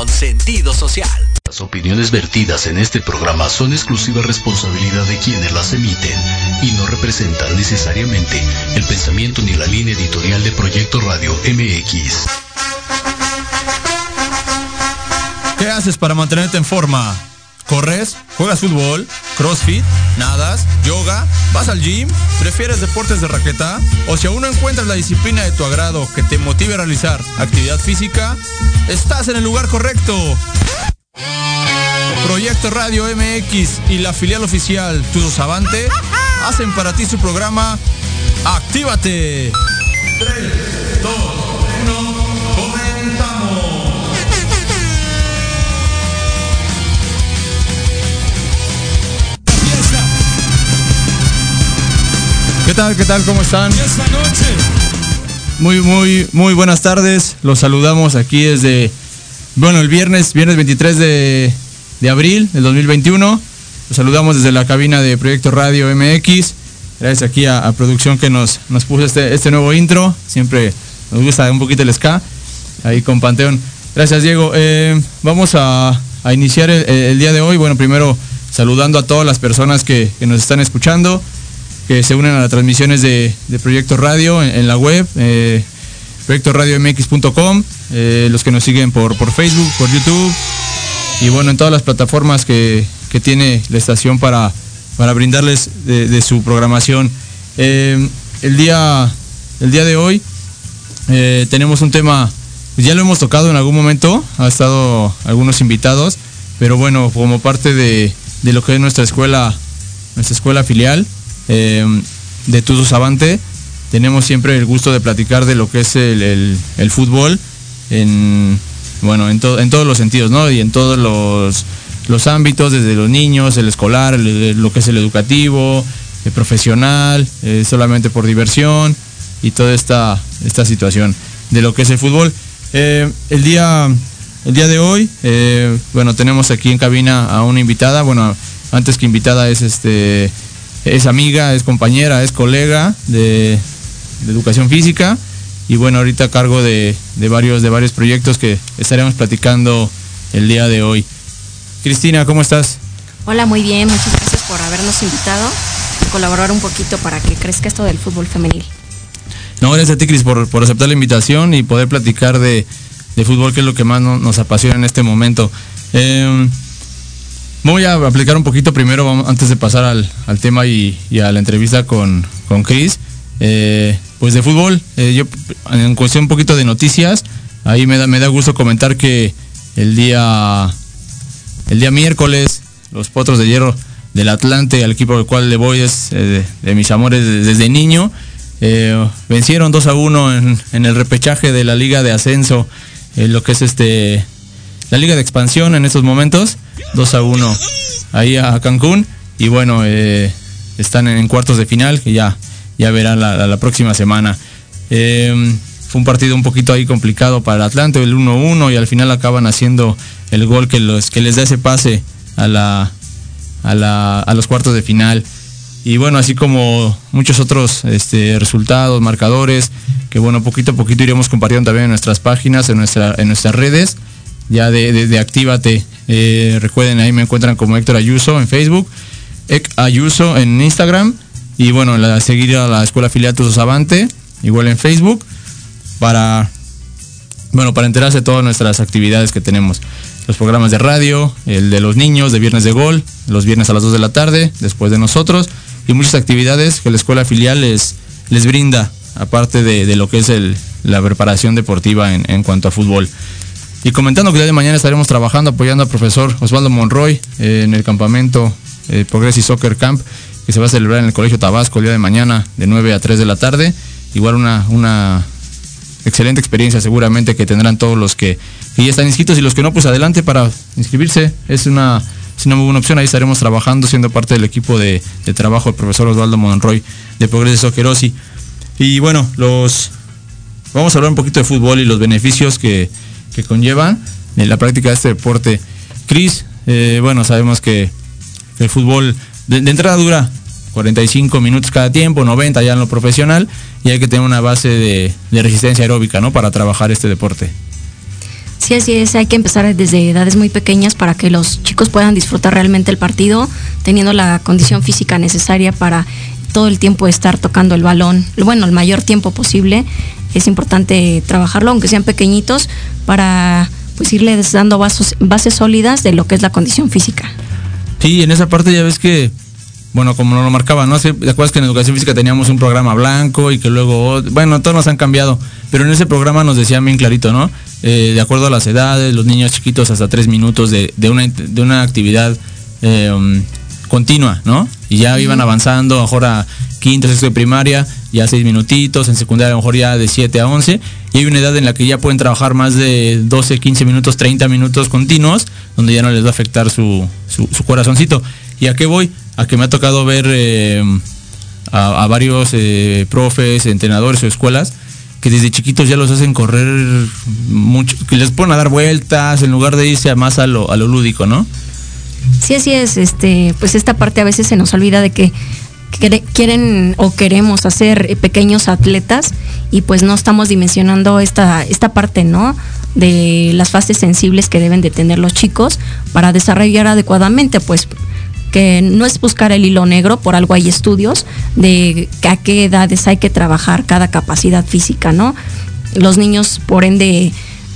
con sentido social. Las opiniones vertidas en este programa son exclusiva responsabilidad de quienes las emiten y no representan necesariamente el pensamiento ni la línea editorial de Proyecto Radio MX. ¿Qué haces para mantenerte en forma? ¿Corres? ¿Juegas fútbol? ¿Crossfit? ¿Nadas? ¿Yoga? ¿Vas al gym? ¿Prefieres deportes de raqueta? ¿O si aún no encuentras la disciplina de tu agrado que te motive a realizar actividad física? Estás en el lugar correcto. Proyecto Radio MX y la filial oficial Tudo Savante hacen para ti su programa Actívate. 3, ¿Qué tal? ¿Qué tal? ¿Cómo están? Muy, muy, muy buenas tardes. Los saludamos aquí desde, bueno, el viernes, viernes 23 de, de abril del 2021. Los saludamos desde la cabina de Proyecto Radio MX. Gracias aquí a, producción que nos, nos puso este, este nuevo intro. Siempre nos gusta un poquito el ska. Ahí con Panteón. Gracias, Diego. Eh, vamos a, a iniciar el, día de hoy. Bueno, primero saludando a todas las personas que nos están escuchando que se unen a las transmisiones de, de Proyecto Radio en, la web, eh, proyectoradiomx.com, eh, los que nos siguen por, por Facebook, por YouTube y bueno, en todas las plataformas que, que tiene la estación para, para brindarles de, de su programación. Eh, el, día, el día de hoy eh, tenemos un tema, ya lo hemos tocado en algún momento, ha estado algunos invitados, pero bueno, como parte de, de lo que es nuestra escuela, nuestra escuela filial, eh, de Tudo Savante. Tenemos siempre el gusto de platicar de lo que es el, el, fútbol en, bueno, en, to, en, todos los sentidos, ¿no? Y en todos los, los ámbitos, desde los niños, el escolar, lo que es el educativo, el profesional, eh, solamente por diversión y toda esta, esta situación de lo que es el fútbol. Eh, el, día, el día de hoy, bueno, tenemos aquí en cabina a una invitada, bueno, antes que invitada es este es amiga, es compañera, es colega de, de educación física y bueno, ahorita a cargo de, de, varios, de varios proyectos que estaremos platicando el día de hoy. Cristina, ¿cómo estás? Hola, muy bien, muchas gracias por habernos invitado a colaborar un poquito para que crezca esto del fútbol femenil. No, gracias a ti, Cris, por, por aceptar la invitación y poder platicar de, de fútbol, que es lo que más no, nos apasiona en este momento. Eh, Voy a aplicar un poquito primero, antes de pasar al, al tema y, a la entrevista con, con Chris. Eh, pues de fútbol, eh, yo en cuestión un poquito de noticias, ahí me da, me da gusto comentar que el día, el día miércoles, los Potros de Hierro del Atlante, al equipo al cual le voy es eh, de, mis amores desde, niño, vencieron 2 a 1 en, en, el repechaje de la Liga de Ascenso, lo que es este la Liga de Expansión en estos momentos. 2 a 1 ahí a Cancún. Y bueno eh, están en cuartos de final que ya ya verán la, la, próxima semana. Eh, fue un partido un poquito ahí complicado para el Atlante el 1-1 y al final acaban haciendo el gol que los que les da ese pase a la a, la, a los cuartos de final. Y bueno así como muchos otros este, resultados marcadores que bueno poquito a poquito iremos compartiendo también en nuestras páginas en nuestra en nuestras redes ya de, de, de Actívate. Eh, recuerden, ahí me encuentran como Héctor Ayuso en Facebook, Ec Ayuso en Instagram y bueno, la, seguir a la Escuela Filial Tusos Avante, igual en Facebook, para, bueno, para enterarse de todas nuestras actividades que tenemos. Los programas de radio, el de los niños, de Viernes de Gol, los viernes a las 2 de la tarde, después de nosotros, y muchas actividades que la Escuela Filial les, les brinda, aparte de, de lo que es el, la preparación deportiva en, en cuanto a fútbol. Y comentando que el día de mañana estaremos trabajando apoyando al profesor Osvaldo Monroy eh, en el campamento eh, Progressive Soccer Camp que se va a celebrar en el Colegio Tabasco el día de mañana de 9 a 3 de la tarde. Igual una, una excelente experiencia seguramente que tendrán todos los que, que, están inscritos y los que no, pues adelante para inscribirse. Es una, es una muy buena opción. Ahí estaremos trabajando siendo parte del equipo de, trabajo del profesor Osvaldo Monroy de Progressive Soccer Osi. Y bueno, los vamos a hablar un poquito de fútbol y los beneficios que que conllevan en la práctica de este deporte. Cris, eh, bueno, sabemos que el fútbol de, de, entrada dura 45 minutos cada tiempo, 90 ya en lo profesional, y hay que tener una base de, de resistencia aeróbica, ¿no? Para trabajar este deporte. Sí, así es, hay que empezar desde edades muy pequeñas para que los chicos puedan disfrutar realmente el partido, teniendo la condición física necesaria para todo el tiempo estar tocando el balón, bueno, el mayor tiempo posible. Es importante trabajarlo, aunque sean pequeñitos, para pues irles dando bases, bases sólidas de lo que es la condición física. Sí, en esa parte ya ves que, bueno, como no lo marcaba, ¿no? ¿Te acuerdas que en educación física teníamos un programa blanco y que luego, bueno, todos nos han cambiado, pero en ese programa nos decían bien clarito, ¿no? Eh, de acuerdo a las edades, los niños chiquitos hasta tres minutos de, una, de una actividad eh, um, continua, ¿no? Y ya iban avanzando, ahora quinto, sexto de primaria, ya seis minutitos, en secundaria a lo mejor ya de 7 a 11, y hay una edad en la que ya pueden trabajar más de 12, 15 minutos, 30 minutos continuos, donde ya no les va a afectar su, su, corazoncito. ¿Y a qué voy? A que me ha tocado ver eh, a, varios eh, profes, entrenadores o escuelas, que desde chiquitos ya los hacen correr mucho, que les ponen a dar vueltas en lugar de irse más a lo, a lo lúdico, ¿no? Sí, así es, este, pues esta parte a veces se nos olvida de que quieren o queremos hacer pequeños atletas y pues no estamos dimensionando esta, esta parte, ¿no? De las fases sensibles que deben de tener los chicos para desarrollar adecuadamente, pues que no es buscar el hilo negro, por algo hay estudios de a qué edades hay que trabajar cada capacidad física, ¿no? Los niños, por ende,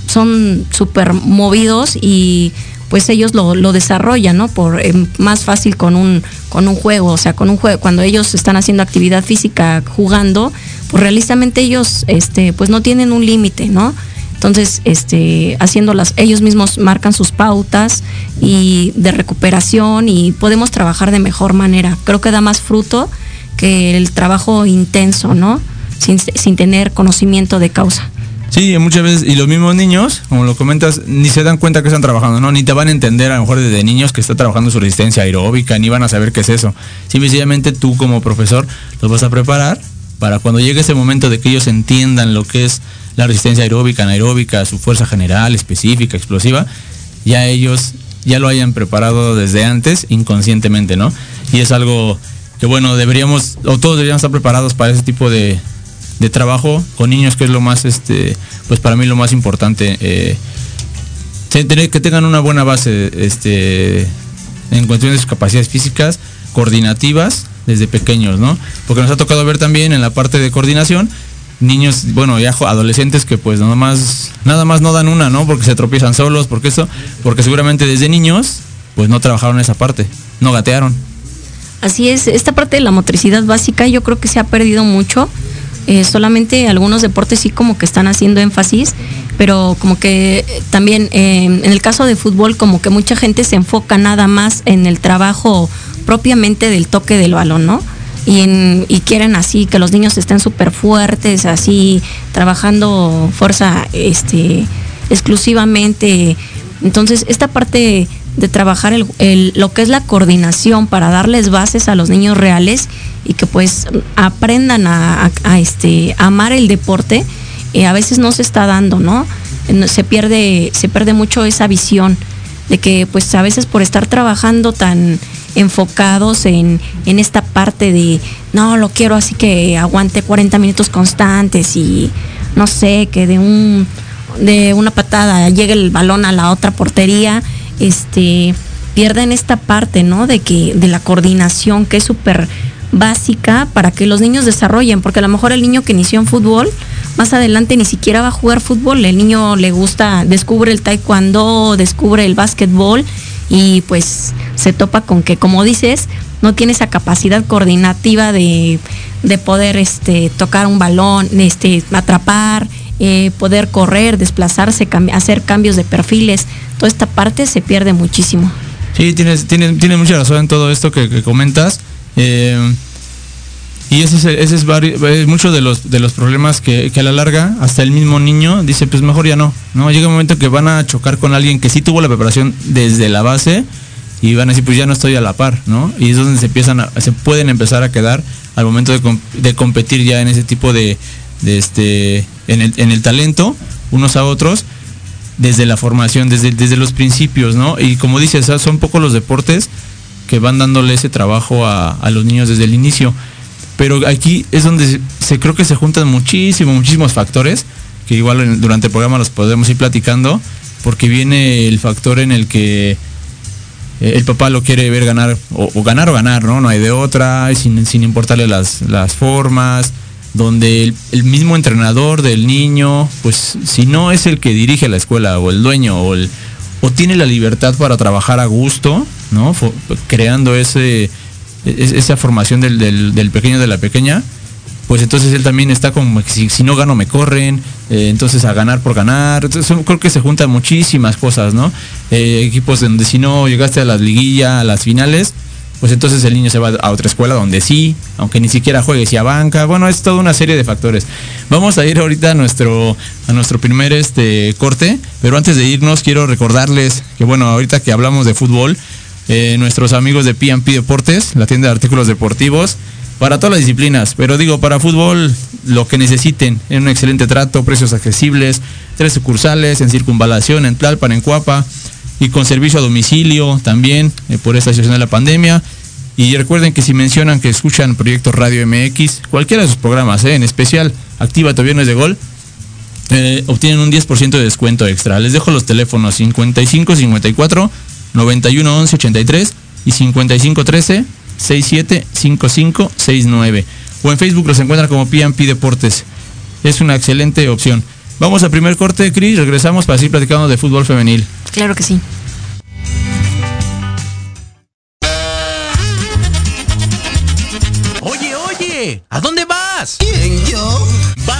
son súper movidos y pues ellos lo, lo desarrollan, ¿no? Por eh, más fácil con un, con un juego, o sea, con un juego, cuando ellos están haciendo actividad física jugando, pues realistamente ellos, este, pues no tienen un límite, ¿no? Entonces, este, haciéndolas, ellos mismos marcan sus pautas y de recuperación y podemos trabajar de mejor manera. Creo que da más fruto que el trabajo intenso, ¿no? Sin, sin tener conocimiento de causa. Sí, muchas veces, y los mismos niños, como lo comentas, ni se dan cuenta que están trabajando, ¿no? Ni te van a entender a lo mejor desde niños que está trabajando su resistencia aeróbica, ni van a saber qué es eso. Simplemente tú como profesor los vas a preparar para cuando llegue ese momento de que ellos entiendan lo que es la resistencia aeróbica, anaeróbica, su fuerza general, específica, explosiva, ya ellos ya lo hayan preparado desde antes inconscientemente, ¿no? Y es algo que bueno, deberíamos, o todos deberíamos estar preparados para ese tipo de, de trabajo con niños, que es lo más, este, pues para mí lo más importante. Eh, que tengan una buena base este, en cuestión de sus capacidades físicas, coordinativas, desde pequeños, ¿no? Porque nos ha tocado ver también en la parte de coordinación niños, bueno, ya adolescentes que pues nada más, nada más no dan una, ¿no? Porque se tropiezan solos, porque eso, porque seguramente desde niños pues no trabajaron esa parte, no gatearon. Así es, esta parte de la motricidad básica yo creo que se ha perdido mucho eh, solamente algunos deportes sí como que están haciendo énfasis, pero como que también eh, en el caso de fútbol como que mucha gente se enfoca nada más en el trabajo propiamente del toque del balón, ¿no? Y quieren así que los niños estén súper fuertes, así trabajando fuerza este, exclusivamente. Entonces, esta parte de trabajar el, lo que es la coordinación para darles bases a los niños reales y que pues aprendan a, este, amar el deporte, eh, a veces no se está dando, ¿no? Se pierde, se pierde mucho esa visión de que pues a veces por estar trabajando tan enfocados en, en esta parte de, no, lo quiero así que aguante 40 minutos constantes y no sé, que de un de una patada llegue el balón a la otra portería, este pierden esta parte, ¿no? De que de la coordinación que es súper básica para que los niños desarrollen, porque a lo mejor el niño que inició en fútbol, más adelante ni siquiera va a jugar fútbol, el niño le gusta, descubre el taekwondo, descubre el básquetbol y pues se topa con que, como dices, no tiene esa capacidad coordinativa de, de poder este, tocar un balón, este, atrapar, eh, poder correr, desplazarse, hacer cambios de perfiles, toda esta parte se pierde muchísimo. Sí, tienes, tienes, tienes mucha razón en todo esto que, comentas. Eh, y ese es, ese es, mucho de los, de los problemas que, a la larga, hasta el mismo niño dice, pues mejor ya no. ¿no? Llega un momento que van a chocar con alguien que sí tuvo la preparación desde la base y van a decir, pues ya no estoy a la par, ¿no? Y es donde se empiezan se pueden empezar a quedar al momento de, competir ya en ese tipo de este, en el, en el talento, unos a otros, desde la formación, desde, desde los principios, ¿no? Y como dices, son pocos los deportes que van dándole ese trabajo a, los niños desde el inicio. Pero aquí es donde se, creo que se juntan muchísimos, muchísimos factores, que igual durante el programa los podemos ir platicando, porque viene el factor en el que eh, el papá lo quiere ver ganar, o, ganar o ganar, ¿no? No hay de otra, sin, sin importarle las, las formas, donde el, mismo entrenador del niño, pues si no es el que dirige la escuela o el dueño o, el, o tiene la libertad para trabajar a gusto, ¿no? creando ese, esa formación del, del, pequeño de la pequeña, pues entonces él también está como si, si no gano me corren, eh, entonces a ganar por ganar. Entonces creo que se juntan muchísimas cosas, ¿no? Eh, equipos donde si no llegaste a las liguillas, a las finales, pues entonces el niño se va a otra escuela donde sí, aunque ni siquiera juegue, si a banca, bueno, es toda una serie de factores. Vamos a ir ahorita a nuestro, a nuestro primer este, corte, pero antes de irnos quiero recordarles que bueno, ahorita que hablamos de fútbol, eh, nuestros amigos de P&P Deportes, la tienda de artículos deportivos, para todas las disciplinas, pero digo, para fútbol, lo que necesiten, en un excelente trato, precios accesibles, tres sucursales, en circunvalación, en Tlalpan, en Cuapa, y con servicio a domicilio también eh, por esta situación de la pandemia. Y recuerden que si mencionan que escuchan Proyecto Radio MX, cualquiera de sus programas, eh, en especial Activa tu Viernes de Gol, eh, obtienen un 10% de descuento extra. Les dejo los teléfonos 55 54 91 11 83 y 55 13 67 55 69. O en Facebook los encuentran como PMP Deportes. Es una excelente opción. Vamos al primer corte, Cris. Regresamos para seguir platicando de fútbol femenil. Claro que sí. Oye, oye, ¿a dónde vas? ¿Quién, yo?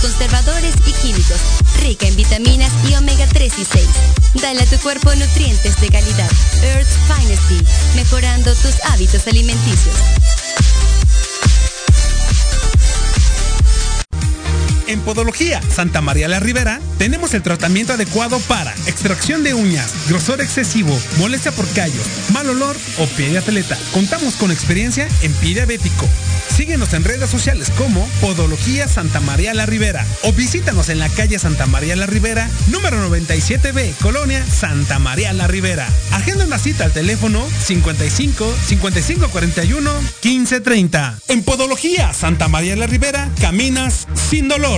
conservadores y químicos, rica en vitaminas y omega 3 y 6. Dale a tu cuerpo nutrientes de calidad. Earth's Finest mejorando tus hábitos alimenticios. En Podología Santa María la Ribera tenemos el tratamiento adecuado para extracción de uñas, grosor excesivo, molestia por callos, mal olor o pie de atleta. Contamos con experiencia en pie diabético. Síguenos en redes sociales como Podología Santa María la Ribera o visítanos en la calle Santa María la Ribera, número 97B, Colonia Santa María la Ribera. Agenda una cita al teléfono 55 55 41 15 30. En Podología Santa María la Ribera caminas sin dolor.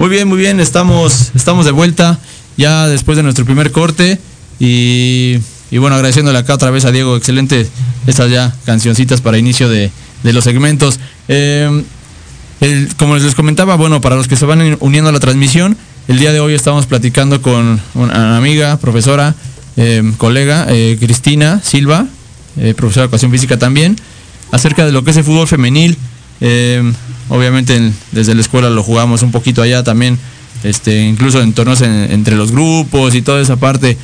Muy bien, muy bien, estamos, estamos de vuelta ya después de nuestro primer corte y, bueno, agradeciéndole acá otra vez a Diego, excelente estas ya cancioncitas para inicio de, los segmentos. Em, como les comentaba, bueno, para los que se van uniendo a la transmisión, el día de hoy estamos platicando con una amiga, profesora, em, colega, eh, Cristina Silva, eh, profesora de educación física también, acerca de lo que es el fútbol femenil. Em, obviamente desde la escuela lo jugamos un poquito allá también, este, incluso en torneos entre los grupos y toda esa parte.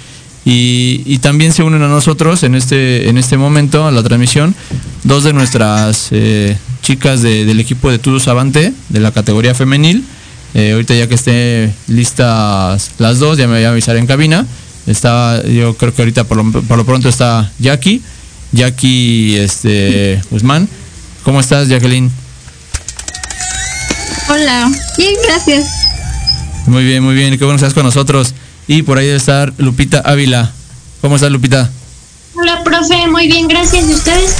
Y, también se unen a nosotros en este, en este momento, a la transmisión, dos de nuestras eh, chicas del equipo de Tudus Avante, de la categoría femenil, Eh, ahorita ya que esté listas las dos, ya me voy a avisar en cabina. Está, yo creo que ahorita por lo, por lo pronto está Jackie, Jackie este, Guzmán. ¿Cómo estás, Jacqueline? Hola, bien, gracias. Muy bien, muy bien, qué bueno que estás con nosotros. Y por ahí debe estar Lupita Ávila. ¿Cómo estás, Lupita? Hola, profe, muy bien, gracias. ¿Y ustedes?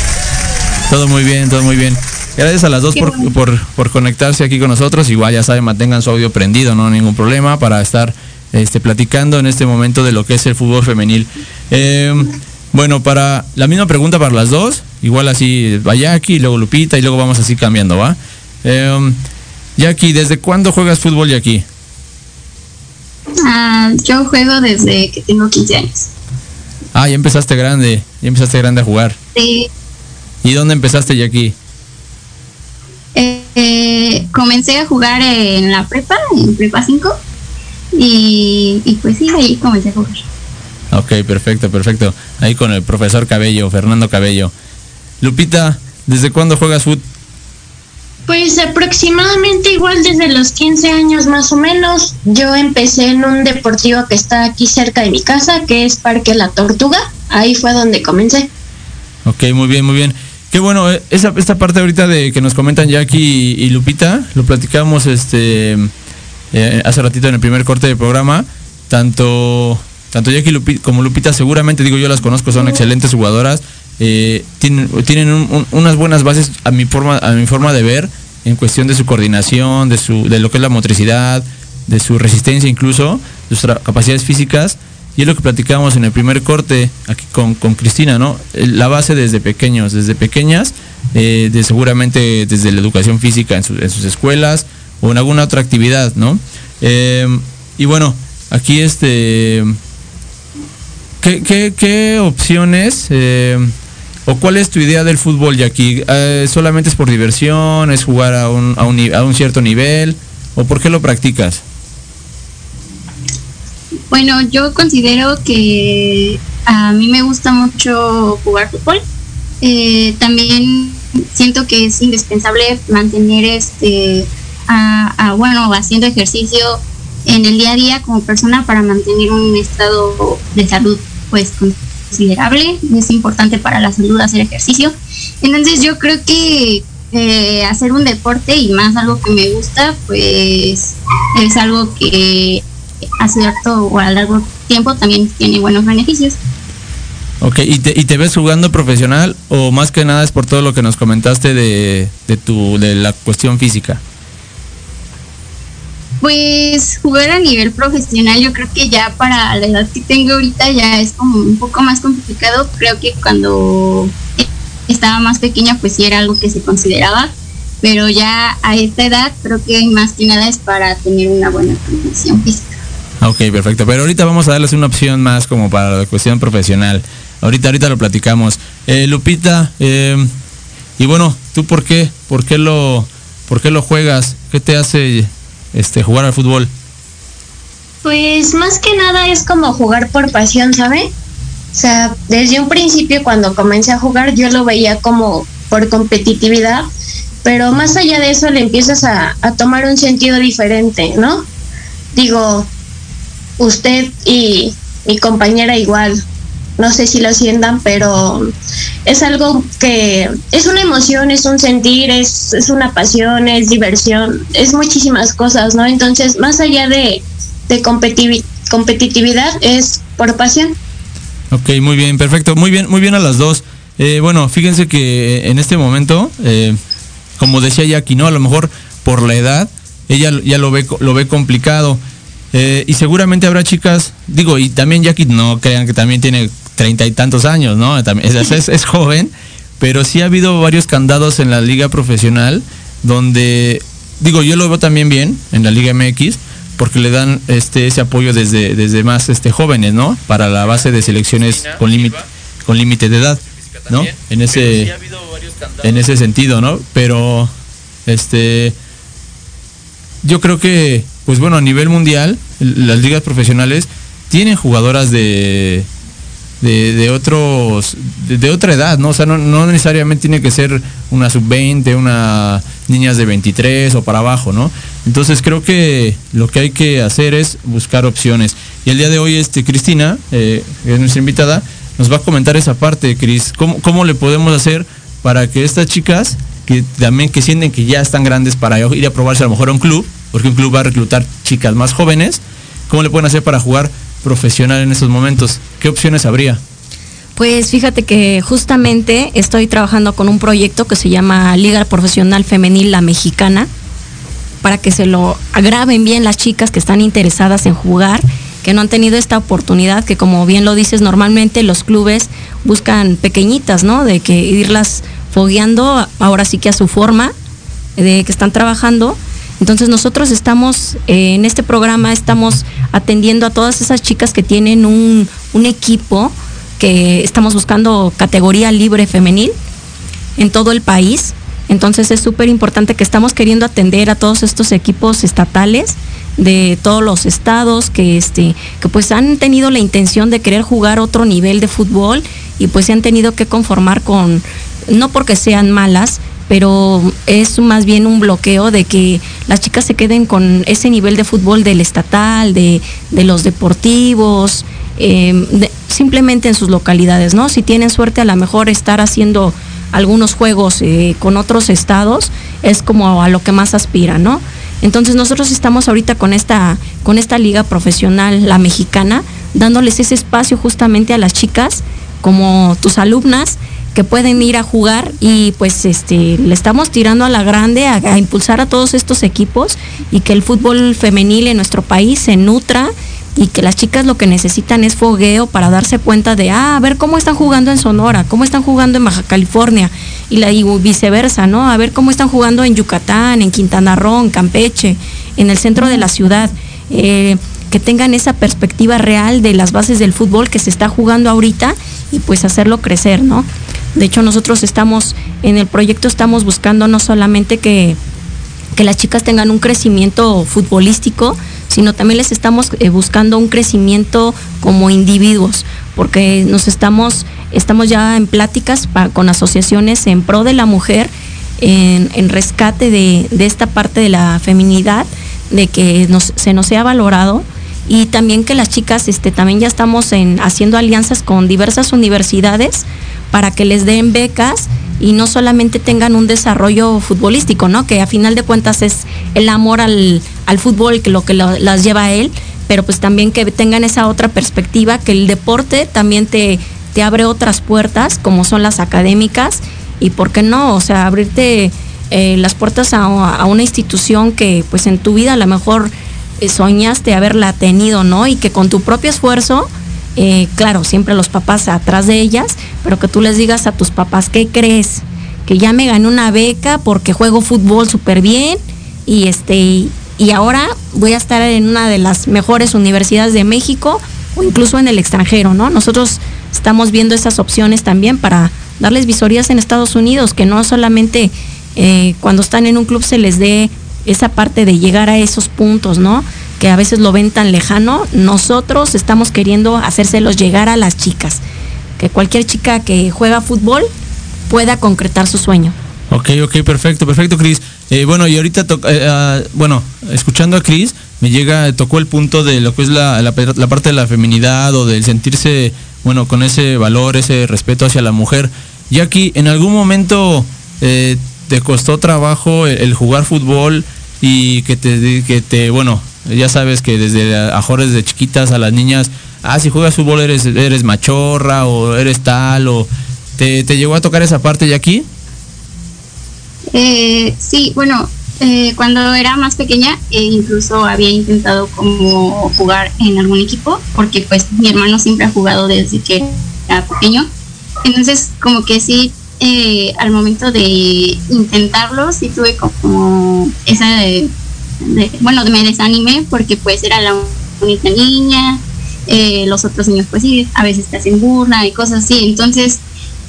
Todo muy bien, todo muy bien. Gracias a las dos por, bueno. por, por conectarse aquí con nosotros. Igual ya saben, mantengan su audio prendido, no ningún problema, para estar este, platicando en este momento de lo que es el fútbol femenil. Eh, bueno, para la misma pregunta para las dos, igual así va Jackie, luego Lupita y luego vamos así cambiando, ¿va? Eh, Jackie, ¿desde cuándo juegas fútbol, Jackie? Ah, yo juego desde que tengo 15 años. Ah, ya empezaste grande, ya empezaste grande a jugar. Sí, ¿Y dónde empezaste, Jackie? eh, eh, comencé a jugar en la prepa, en prepa 5. Y, y pues sí, ahí comencé a jugar. Ok, perfecto, perfecto. Ahí con el profesor Cabello, Fernando Cabello. Lupita, ¿desde cuándo juegas fútbol? Pues aproximadamente igual desde los 15 años más o menos. Yo empecé en un deportivo que está aquí cerca de mi casa, que es Parque La Tortuga. Ahí fue donde comencé. Ok, muy bien, muy bien. Qué bueno, eh, esa, esta parte ahorita de que nos comentan Jackie y, y Lupita, lo platicamos este eh, hace ratito en el primer corte del programa. Tanto, tanto Jackie Lupi- como Lupita, seguramente, digo yo las conozco, son excelentes jugadoras. Eh, tienen tienen un- un- unas buenas bases a mi forma a mi forma de ver en cuestión de su coordinación, de su de lo que es la motricidad, de su resistencia incluso, de sus capacidades físicas. Y es lo que platicábamos en el primer corte aquí con, con Cristina, ¿no? La base desde pequeños, desde pequeñas, eh, de seguramente desde la educación física en, su- en sus escuelas o en alguna otra actividad, ¿no? Eh, y bueno, aquí este... ¿Qué, qué, qué opciones eh, o cuál es tu idea del fútbol, Jackie? Eh, ¿Solamente es por diversión? ¿Es jugar a un, a, un, a un cierto nivel? ¿O por qué lo practicas? Bueno, yo considero que a mí me gusta mucho jugar fútbol. Eh, también siento que es indispensable mantener este, a, bueno, haciendo ejercicio en el día a día como persona para mantener un estado de salud pues considerable. Es importante para la salud hacer ejercicio. Entonces yo creo que eh, hacer un deporte y más algo que me gusta, pues es algo que a cierto o a largo tiempo también tiene buenos beneficios. Ok, ¿y te, ¿y te ves jugando profesional o más que nada es por todo lo que nos comentaste de, de, tu, de la cuestión física? Pues jugar a nivel profesional yo creo que ya para la edad que tengo ahorita ya es como un poco más complicado. Creo que cuando estaba más pequeña pues sí era algo que se consideraba, pero ya a esta edad creo que más que nada es para tener una buena condición física. Ok, perfecto. Pero ahorita vamos a darles una opción más como para la cuestión profesional. Ahorita, ahorita lo platicamos. Eh, Lupita, eh, y bueno, ¿tú por qué? ¿Por qué lo, por qué lo juegas? ¿Qué te hace este jugar al fútbol? Pues más que nada es como jugar por pasión, ¿sabe? O sea, desde un principio cuando comencé a jugar yo lo veía como por competitividad, pero más allá de eso le empiezas a, a tomar un sentido diferente, ¿no? Digo, usted y mi compañera igual, no sé si lo sientan, pero es algo que es una emoción, es un sentir, es, es una pasión, es diversión, es muchísimas cosas, ¿no? Entonces, más allá de, de competitividad, es por pasión. Ok, muy bien, perfecto. Muy bien, muy bien a las dos. Eh, bueno, fíjense que en este momento, eh, como decía Jackie, ¿no? A lo mejor por la edad, ella ya lo ve, lo ve complicado. Eh, y seguramente habrá chicas, digo, y también Jackie, no crean que también tiene treinta y tantos años, ¿no? También, es, es, es joven, pero sí ha habido varios candados en la liga profesional donde, digo, yo lo veo también bien en la Liga MX, porque le dan este ese apoyo desde, desde más este jóvenes, ¿no? Para la base de selecciones con límite con límite de edad, ¿no? En ese en ese sentido, ¿no? Pero este yo creo que pues bueno, a nivel mundial las ligas profesionales tienen jugadoras de de, de otros, de, otra edad, ¿no? O sea, no, no necesariamente tiene que ser una sub-20, una niñas de 23 o para abajo, ¿no? Entonces creo que lo que hay que hacer es buscar opciones. Y el día de hoy, este, Cristina, eh, que es nuestra invitada, nos va a comentar esa parte, Cris. ¿Cómo, ¿Cómo le podemos hacer para que estas chicas, que también que sienten que ya están grandes para ir a probarse a lo mejor a un club, porque un club va a reclutar chicas más jóvenes, ¿cómo le pueden hacer para jugar profesional en estos momentos? ¿Qué opciones habría? Pues fíjate que justamente estoy trabajando con un proyecto que se llama Liga Profesional Femenil La Mexicana, para que se lo agraven bien las chicas que están interesadas en jugar, que no han tenido esta oportunidad, que como bien lo dices, normalmente los clubes buscan pequeñitas, ¿no? De que irlas fogueando ahora sí que a su forma, de que están trabajando. Entonces nosotros estamos eh, en este programa, estamos atendiendo a todas esas chicas que tienen un, equipo, que estamos buscando categoría libre femenil en todo el país. Entonces es súper importante que estamos queriendo atender a todos estos equipos estatales de todos los estados que este que pues han tenido la intención de querer jugar otro nivel de fútbol y pues se han tenido que conformar con no porque sean malas pero es más bien un bloqueo de que las chicas se queden con ese nivel de fútbol del estatal, de, de los deportivos, de, simplemente en sus localidades, ¿no? Si tienen suerte a lo mejor estar haciendo algunos juegos eh, con otros estados, es como a lo que más aspira, ¿no? Entonces nosotros estamos ahorita con esta, con esta liga profesional, la mexicana, dándoles ese espacio justamente a las chicas, como tus alumnas, que pueden ir a jugar y pues este le estamos tirando a la grande a, impulsar a todos estos equipos y que el fútbol femenil en nuestro país se nutra y que las chicas lo que necesitan es fogueo para darse cuenta de ah, a ver cómo están jugando en Sonora, cómo están jugando en Baja California y, la, y viceversa, ¿no? A ver cómo están jugando en Yucatán, en Quintana Roo, en Campeche, en el centro de la ciudad. Eh, que tengan esa perspectiva real de las bases del fútbol que se está jugando ahorita y pues hacerlo crecer, ¿no? De hecho, nosotros estamos, en el proyecto estamos buscando no solamente que, que las chicas tengan un crecimiento futbolístico, sino también les estamos eh, buscando un crecimiento como individuos, porque nos estamos, estamos ya en pláticas con asociaciones en pro de la mujer, en, rescate de, esta parte de la feminidad, de que se nos sea valorado y también que las chicas este, también ya estamos en, haciendo alianzas con diversas universidades para que les den becas y no solamente tengan un desarrollo futbolístico, ¿no? Que a final de cuentas es el amor al, al fútbol que lo que las lleva a él, pero pues también que tengan esa otra perspectiva, que el deporte también te, te abre otras puertas, como son las académicas, y por qué no, o sea, abrirte eh, las puertas a, a, una institución que pues en tu vida a lo mejor soñaste haberla tenido, ¿no? Y que con tu propio esfuerzo eh, claro, siempre los papás atrás de ellas, pero que tú les digas a tus papás, ¿qué crees? Que ya me gané una beca porque juego fútbol súper bien y este y ahora voy a estar en una de las mejores universidades de México o incluso en el extranjero, ¿no? Nosotros estamos viendo esas opciones también para darles visorías en Estados Unidos, que no solamente eh, cuando están en un club se les dé esa parte de llegar a esos puntos, ¿no? que a veces lo ven tan lejano, nosotros estamos queriendo hacérselos llegar a las chicas. Que cualquier chica que juega fútbol pueda concretar su sueño. Ok, ok, perfecto, perfecto, Cris. Eh, bueno, y ahorita, eh, uh, bueno, escuchando a Cris, me llega, tocó el punto de lo que es la, la, parte de la feminidad o del sentirse, bueno, con ese valor, ese respeto hacia la mujer. Aquí, ¿en algún momento eh, te costó trabajo el, jugar fútbol y que te, que te, bueno, ya sabes que desde ajores de chiquitas a las niñas, ah, si juegas fútbol eres, eres machorra o eres tal, o ¿te, te llegó a tocar esa parte ya aquí? Eh, sí, bueno, eh, cuando era más pequeña eh, incluso había intentado como jugar en algún equipo, porque pues mi hermano siempre ha jugado desde que era pequeño. Entonces como que sí, eh, al momento de intentarlo, sí tuve como esa... De, bueno, me desanimé porque pues era la única niña, eh, los otros niños pues sí, a veces te hacen burla y cosas así, entonces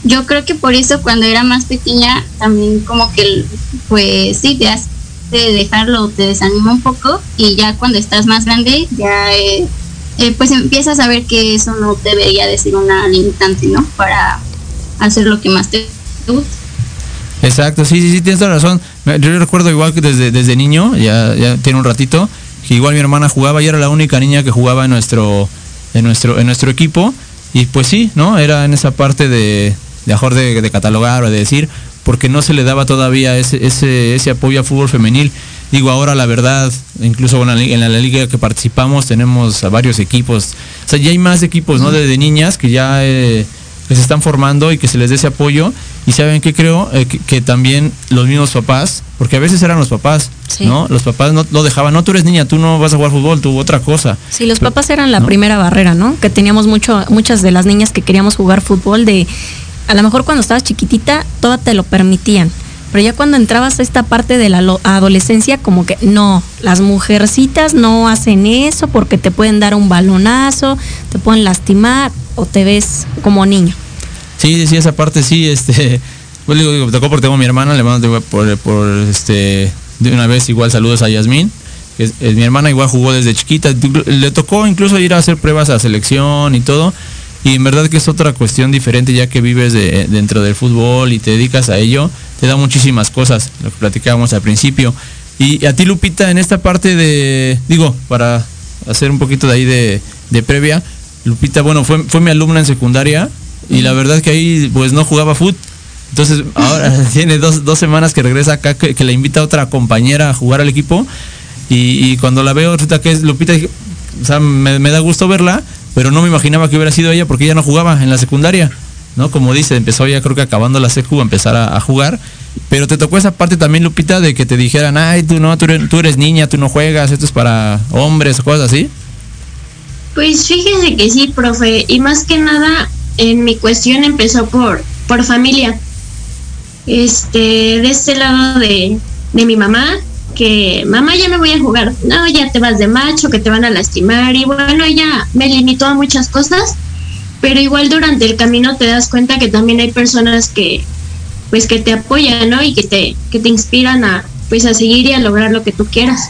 yo creo que por eso cuando era más pequeña también como que pues sí, te hace dejarlo, te desanima un poco y ya cuando estás más grande ya eh, eh, pues empiezas a ver que eso no debería de ser una limitante, ¿no? Para hacer lo que más te Exacto, sí, sí, sí, tienes toda la razón. Yo recuerdo igual que desde, desde niño, ya, ya tiene un ratito, que igual mi hermana jugaba y era la única niña que jugaba en nuestro, en nuestro, en nuestro equipo. Y pues sí, ¿no? Era en esa parte de, mejor de, de catalogar o de decir, porque no se le daba todavía ese, ese, ese apoyo al fútbol femenil. Digo, ahora la verdad, incluso en la, en la liga que participamos tenemos a varios equipos. O sea, ya hay más equipos, ¿no? De, de niñas que ya eh, que se están formando y que se les dé ese apoyo. Y saben que creo Eh, que, que también los mismos papás, porque a veces eran los papás, Sí. ¿no? Los papás no lo dejaban, no, tú eres niña, tú no vas a jugar fútbol, tú otra cosa. Sí, los Pero- papás eran la ¿no? primera barrera, ¿no? Que teníamos mucho, muchas de las niñas que queríamos jugar fútbol de, a lo mejor cuando estabas chiquitita, todo te lo permitían. Pero ya cuando entrabas a esta parte de la adolescencia, como que no, las mujercitas no hacen eso porque te pueden dar un balonazo, te pueden lastimar o te ves como niño. Sí, sí, esa parte sí, este, pues digo, digo, tocó porque tengo a mi hermana, le mando por, por, este, de una vez igual saludos a Yasmín, que es, es mi hermana igual jugó desde chiquita, le tocó incluso ir a hacer pruebas a selección y todo, y en verdad que es otra cuestión diferente ya que vives de- dentro del fútbol y te dedicas a ello, te da muchísimas cosas, lo que platicábamos al principio. Y a ti Lupita, en esta parte de, digo, para hacer un poquito de ahí de, previa, Lupita, bueno, fue, fue mi alumna en secundaria y la verdad que ahí pues no jugaba fútbol. Entonces ahora tiene dos, dos semanas que regresa acá, que, que le invita a otra compañera a jugar al equipo y, cuando la veo resulta que es Lupita, o sea, me da gusto verla, pero no me imaginaba que hubiera sido ella porque ella no jugaba en la secundaria, ¿no? Como dice, empezó ya creo que acabando la secu a empezar a, jugar, pero te tocó esa parte también Lupita de que te dijeran, ay, tú no, tú eres, tú eres niña, tú no juegas, esto es para hombres cosas así. Pues fíjese que sí, profe, y más que nada en mi cuestión empezó por, por familia. Este, de este lado de, de mi mamá, que mamá ya me voy a jugar, no, ya te vas de macho, que te van a lastimar, y bueno, ella me limitó a muchas cosas, pero igual durante el camino te das cuenta que también hay personas que pues que te apoyan, ¿no? Y que te, que te inspiran a pues a seguir y a lograr lo que tú quieras.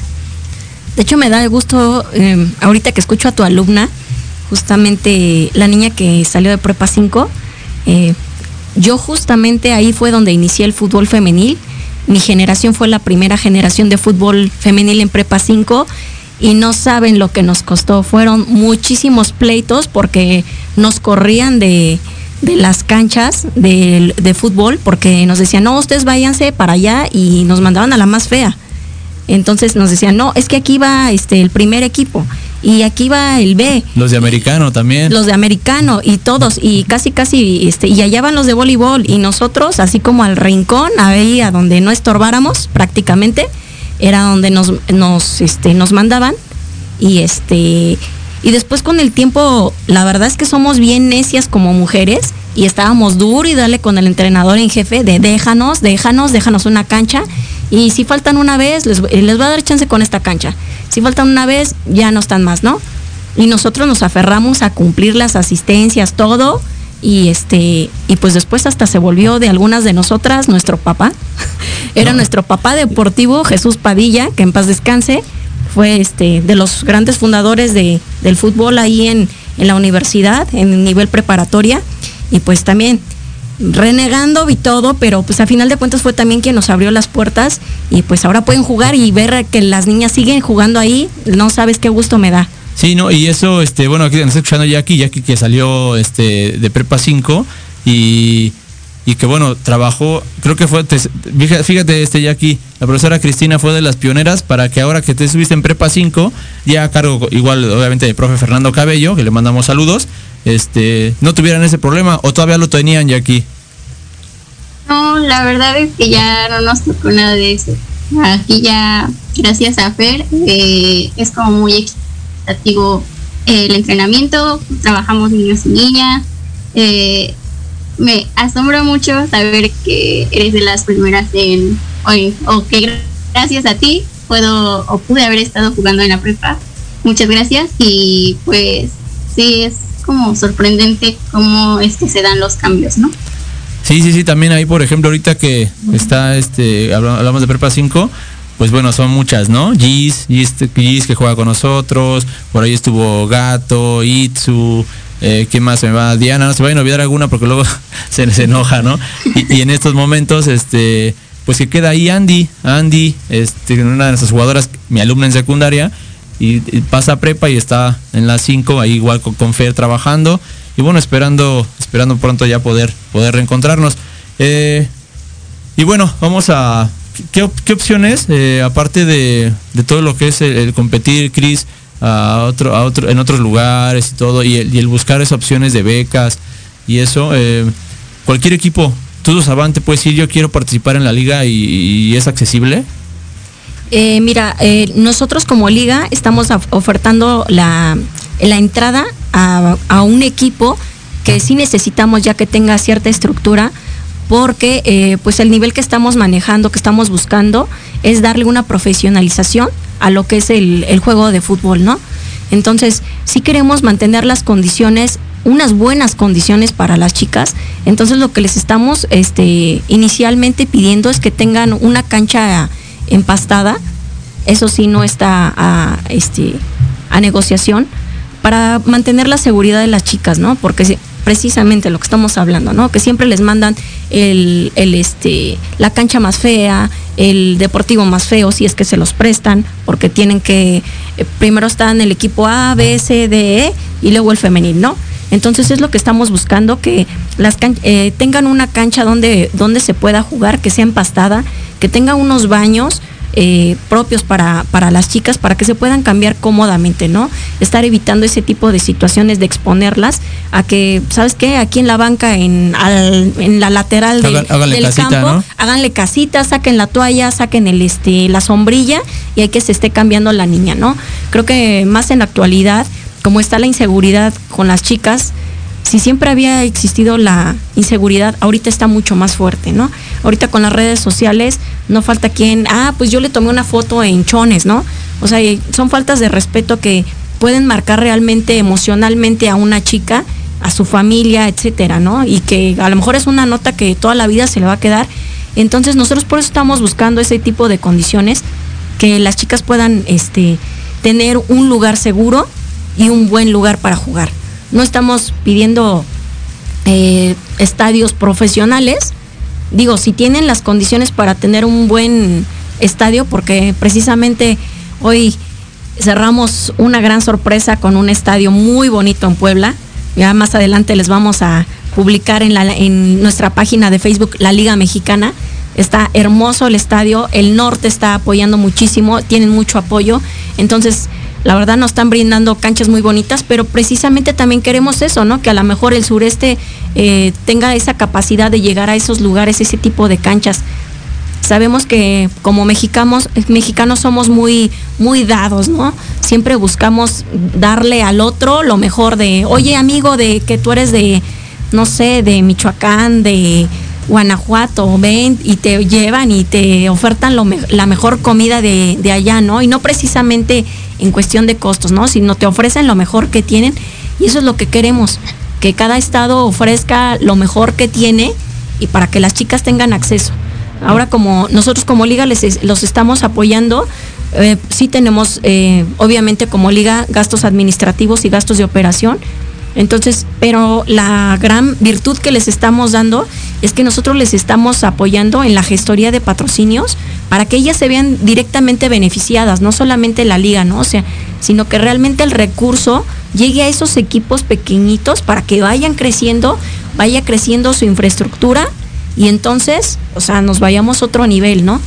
De hecho, me da gusto, eh, ahorita que escucho a tu alumna, justamente la niña que salió de Prepa 5, eh, yo justamente ahí fue donde inicié el fútbol femenil. Mi generación fue la primera generación de fútbol femenil en Prepa 5 y no saben lo que nos costó. Fueron muchísimos pleitos porque nos corrían de, de las canchas de, de fútbol porque nos decían, no, ustedes váyanse para allá y nos mandaban a la más fea. Entonces nos decían, no, es que aquí va este, el primer equipo y aquí va el B, Los de americano también. los de americano y todos y casi casi este y allá van los de voleibol y nosotros así como al rincón ahí a donde no estorbáramos prácticamente era donde nos nos este nos mandaban y este y después con el tiempo la verdad es que somos bien necias como mujeres y estábamos duro y dale con el entrenador en jefe de déjanos, déjanos, déjanos una cancha y si faltan una vez les, les voy a dar chance con esta cancha. Si faltan una vez ya no están más, ¿no? y nosotros nos aferramos a cumplir las asistencias, todo, y este, y pues después hasta se volvió de algunas de nosotras nuestro papá. Era nuestro papá deportivo, Jesús Padilla, que en paz descanse, fue este de los grandes fundadores de, del fútbol ahí en, en la universidad, en el nivel preparatoria, y pues también renegando y todo, pero pues a final de cuentas fue también quien nos abrió las puertas y pues ahora pueden jugar y ver que las niñas siguen jugando ahí, no sabes qué gusto me da. Sí, no, y eso, este, bueno, aquí nos está escuchando Jackie, Jackie que salió este, de Prepa 5 y, y que bueno, trabajó, creo que fue, te- fíjate, fíjate, este Jackie, la profesora Cristina fue de las pioneras para que ahora que te subiste en Prepa 5, ya a cargo igual obviamente de profe Fernando Cabello, que le mandamos saludos, este, no tuvieran ese problema o todavía lo tenían Jackie. No, la verdad es que ya no nos tocó nada de eso. Aquí ya, gracias a Fer, eh, es como muy equitativo eh, el entrenamiento, trabajamos niños y niñas. eh, me asombra mucho saber que eres de las primeras en, en- o que gra- gracias a ti puedo o pude haber estado jugando en la prepa. Muchas gracias y pues sí, es como sorprendente cómo es que se dan los cambios, ¿no? Sí, sí, sí, también ahí, por ejemplo, ahorita que está, este, habla- hablamos de Prepa 5, pues bueno, son muchas, ¿no? Gis, Gis, Gis que juega con nosotros, por ahí estuvo Gato, Itzu, eh, ¿qué más se me va? Diana, no se vayan a olvidar alguna porque luego se, se enoja, ¿no? Y, y en estos momentos, este, pues que queda ahí Andy, Andy, este, una de nuestras jugadoras, mi alumna en secundaria, y, pasa prepa y está en las 5, ahí igual con, con Fer trabajando, y bueno, esperando, esperando pronto ya poder, poder reencontrarnos. Eh, y bueno, vamos a. ¿Qué, qué opciones, eh, aparte de, de todo lo que es el, competir, Cris, a otro, a otro, en otros lugares y todo, y el, y el buscar esas opciones de becas y eso, eh, cualquier equipo, tú Avante, puedes decir yo quiero participar en la liga y es accesible. Eh, mira, eh, nosotros como liga estamos of- ofertando la, la entrada a, a un equipo que sí necesitamos ya que tenga cierta estructura porque eh, pues el nivel que estamos manejando, que estamos buscando es darle una profesionalización a lo que es el, el juego de fútbol, ¿no? Entonces, sí queremos mantener las condiciones, unas buenas condiciones para las chicas. Entonces, lo que les estamos este, inicialmente pidiendo es que tengan una cancha empastada. Eso sí no está a, este, a negociación para mantener la seguridad de las chicas, ¿no? Porque precisamente lo que estamos hablando, ¿no? Que siempre les mandan el, el, este, la cancha más fea, el deportivo más feo, si es que se los prestan, porque tienen que, eh, primero están el equipo A, B, C, D, E y luego el femenil, ¿no? Entonces es lo que estamos buscando, que las can- eh, tengan una cancha donde, donde se pueda jugar, que sea empastada, que tenga unos baños eh, propios para, para las chicas, para que se puedan cambiar cómodamente, ¿no? Estar evitando ese tipo de situaciones de exponerlas a que, ¿sabes qué? Aquí en la banca, en, al- en la lateral del, Hagan- háganle del casita, campo, ¿no? háganle casita, saquen la toalla, saquen el este la sombrilla y hay que se esté cambiando la niña, ¿no? Creo que más en la actualidad, como está la inseguridad con las chicas, si siempre había existido la inseguridad, ahorita está mucho más fuerte, ¿no? Ahorita con las redes sociales no falta quien, ah, pues yo le tomé una foto en chones, ¿no? O sea, son faltas de respeto que pueden marcar realmente emocionalmente a una chica, a su familia, etcétera, ¿no? Y que a lo mejor es una nota que toda la vida se le va a quedar. Entonces nosotros por eso estamos buscando ese tipo de condiciones que las chicas puedan este tener un lugar seguro y un buen lugar para jugar. No estamos pidiendo eh, estadios profesionales. Digo, si tienen las condiciones para tener un buen estadio, porque precisamente hoy cerramos una gran sorpresa con un estadio muy bonito en Puebla. Ya más adelante les vamos a publicar en, en nuestra página de Facebook La Liga Mexicana. Está hermoso el estadio, el norte está apoyando muchísimo, tienen mucho apoyo. Entonces, la verdad nos están brindando canchas muy bonitas, pero precisamente también queremos eso, ¿no? Que a lo mejor el sureste eh, tenga esa capacidad de llegar a esos lugares, ese tipo de canchas. Sabemos que como mexicanos, mexicanos somos muy, muy dados, ¿no? Siempre buscamos darle al otro lo mejor de, oye amigo, de que tú eres de, no sé, de Michoacán, de Guanajuato, ven y te llevan y te ofertan lo la mejor comida de, de allá, ¿no? Y no precisamente en cuestión de costos, ¿no? Sino te ofrecen lo mejor que tienen y eso es lo que queremos, que cada estado ofrezca lo mejor que tiene y para que las chicas tengan acceso. Ahora como nosotros como liga les es- los estamos apoyando, eh, sí tenemos eh, obviamente como liga gastos administrativos y gastos de operación. Entonces, pero la gran virtud que les estamos dando es que nosotros les estamos apoyando en la gestoría de patrocinios para que ellas se vean directamente beneficiadas, no solamente la liga, ¿no? O sea, sino que realmente el recurso llegue a esos equipos pequeñitos para que vayan creciendo, vaya creciendo su infraestructura y entonces, o sea, nos vayamos a otro nivel, ¿no?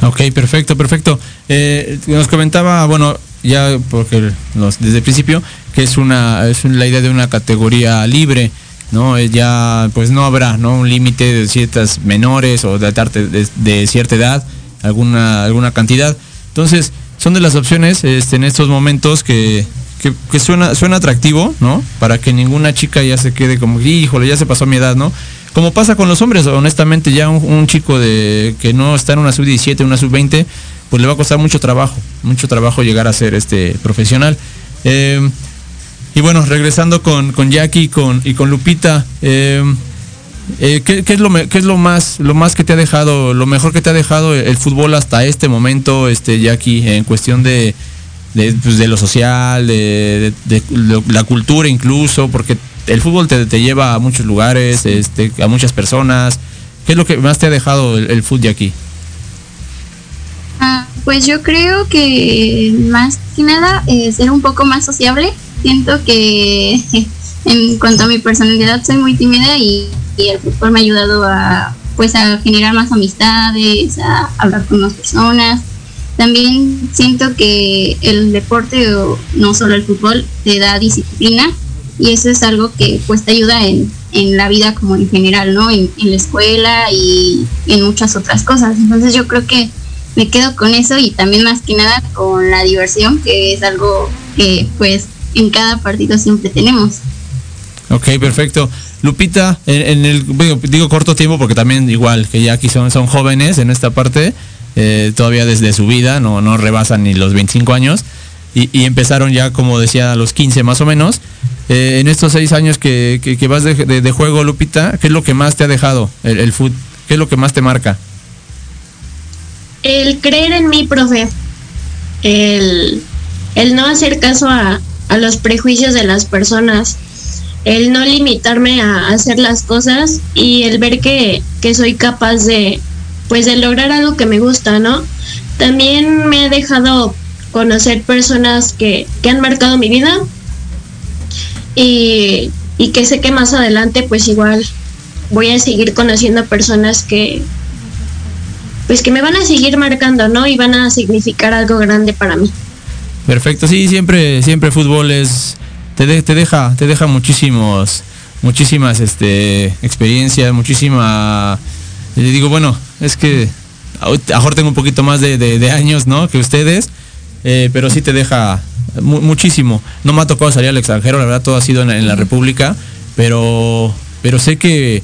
Ok, perfecto, perfecto. Eh, nos comentaba, bueno, ya porque desde el principio, que es una es la idea de una categoría libre, ¿no? Eh, ya pues no habrá, ¿no? Un límite de ciertas menores o de, cierta edad, alguna alguna cantidad. Entonces, son de las opciones este, en estos momentos que, que, que suena suena atractivo, ¿no? Para que ninguna chica ya se quede como, híjole, ya se pasó mi edad, ¿no? Como pasa con los hombres, honestamente, ya un, un chico de que no está en una sub-17, una sub-20, pues le va a costar mucho trabajo, mucho trabajo llegar a ser este profesional. Eh, y bueno, regresando con, con Jackie y con, y con Lupita, eh, eh, ¿qué, es lo qué es lo más lo más que te ha dejado lo mejor que te ha dejado el fútbol hasta este momento este Jackie en cuestión de de, pues, lo social de, la cultura incluso porque el fútbol te, te lleva a muchos lugares este a muchas personas. Qué es lo que más te ha dejado el, el fútbol Jackie Ah, pues yo creo que más que nada eh, ser un poco más sociable. Siento que en cuanto a mi personalidad soy muy tímida y, y el fútbol me ha ayudado a pues a generar más amistades, a hablar con más personas. También siento que el deporte, o no solo el fútbol, te da disciplina y eso es algo que pues te ayuda en, en la vida como en general, ¿no? En, en la escuela y en muchas otras cosas. Entonces yo creo que me quedo con eso y también más que nada con la diversión, que es algo que pues en cada partido siempre tenemos. Ok, perfecto. Lupita, en, en el digo, digo corto tiempo porque también igual que ya aquí son, son jóvenes en esta parte, eh, todavía desde su vida, no, no rebasan ni los 25 años, y, y empezaron ya, como decía, a los 15 más o menos. Eh, en estos seis años que, que- que vas de, de- de juego, Lupita, ¿qué es lo que más te ha dejado el, el fútbol? ¿Qué es lo que más te marca? El creer en mí, profe. El, el no hacer caso a, a los prejuicios de las personas. El no limitarme a hacer las cosas y el ver que, que soy capaz de, pues de lograr algo que me gusta, ¿no? También me ha dejado conocer personas que, que han marcado mi vida y, y que sé que más adelante pues igual voy a seguir conociendo personas que, pues que me van a seguir marcando, ¿no? Y van a significar algo grande para mí. Perfecto, sí, siempre, siempre fútbol es, te, te deja, te deja muchísimos, muchísimas, este, experiencias, muchísima, y digo, bueno, es que a lo mejor tengo un poquito más de, años, ¿no? Que ustedes, eh, pero sí te deja mu- muchísimo. No me ha tocado salir al extranjero, la verdad todo ha sido en, la- República, pero, pero sé que,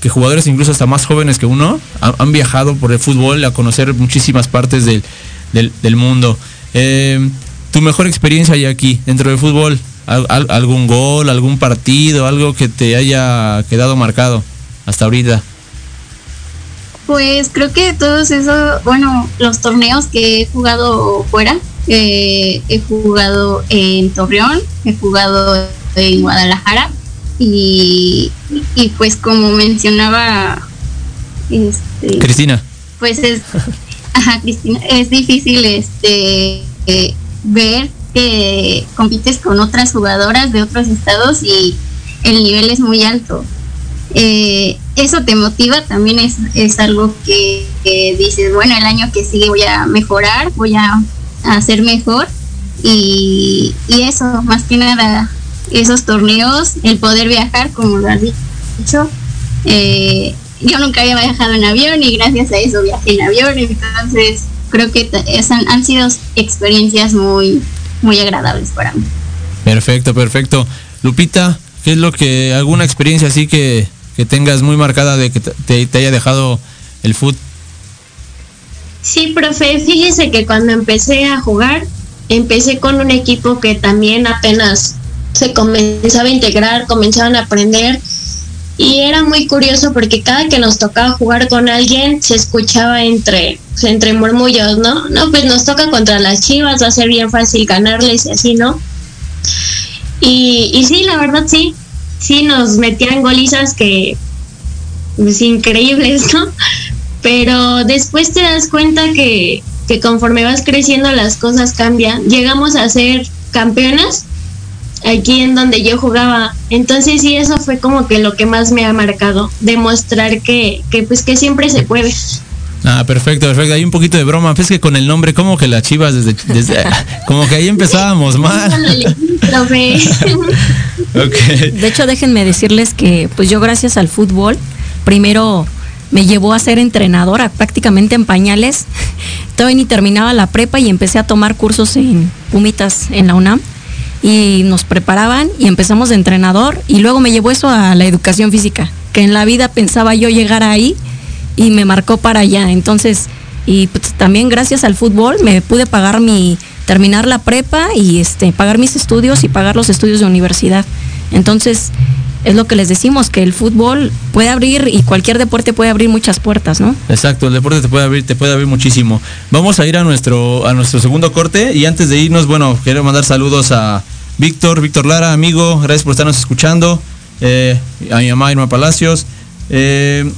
que jugadores incluso hasta más jóvenes que uno han, viajado por el fútbol a conocer muchísimas partes del, del, del mundo. Eh, tu mejor experiencia ya aquí, dentro del fútbol, Al- al- algún gol, algún partido, algo que te haya quedado marcado hasta ahorita. Pues creo que todos esos, bueno, los torneos que he jugado fuera, eh, he jugado en Torreón, he jugado en Guadalajara y, y pues como mencionaba, este, Cristina. pues es, ajá, Cristina, es difícil este eh, ver que compites con otras jugadoras de otros estados y el nivel es muy alto. Eh, eso te motiva, también es, es algo que, dices, bueno, el año que sigue voy a mejorar, voy a, ser mejor y, y eso, más que nada, esos torneos, el poder viajar, como lo has dicho, eh, yo nunca había viajado en avión y gracias a eso viajé en avión, entonces creo que es- han, han sido experiencias muy, muy agradables para mí. Perfecto, perfecto. Lupita, ¿qué es lo que, alguna experiencia así que, que tengas muy marcada de que te, te haya dejado el fútbol? Sí, profe, fíjese que cuando empecé a jugar, empecé con un equipo que también apenas se comenzaba a integrar, comenzaban a aprender y era muy curioso porque cada que nos tocaba jugar con alguien se escuchaba entre entre murmullos, ¿no? No, pues nos toca contra las Chivas, va a ser bien fácil ganarles y así, ¿no? Y, y sí, la verdad sí, sí nos metían golizas que pues, increíbles, ¿no? Pero después te das cuenta que, que conforme vas creciendo las cosas cambian. Llegamos a ser campeonas aquí en donde yo jugaba. Entonces sí, eso fue como que lo que más me ha marcado, demostrar que, que pues que siempre se puede. Ah, perfecto, perfecto. Hay un poquito de broma. Es que con el nombre, como que las chivas desde, desde como que ahí empezábamos mal. De hecho, déjenme decirles que pues yo gracias al fútbol, primero me llevó a ser entrenadora prácticamente en pañales. Todavía ni terminaba la prepa y empecé a tomar cursos en Pumitas en la UNAM y nos preparaban y empezamos de entrenador y luego me llevó eso a la educación física, que en la vida pensaba yo llegar ahí y me marcó para allá. Entonces, y pues, también gracias al fútbol me pude pagar mi terminar la prepa y este pagar mis estudios y pagar los estudios de universidad. Entonces, es lo que les decimos, que el fútbol puede abrir y cualquier deporte puede abrir muchas puertas, ¿no? Exacto, el deporte te puede abrir, te puede abrir muchísimo. Vamos a ir a nuestro, a nuestro segundo corte y antes de irnos, bueno, quiero mandar saludos a Víctor, Víctor Lara, amigo, gracias por estarnos escuchando. Eh, a mi mamá Irma Palacios. Eh,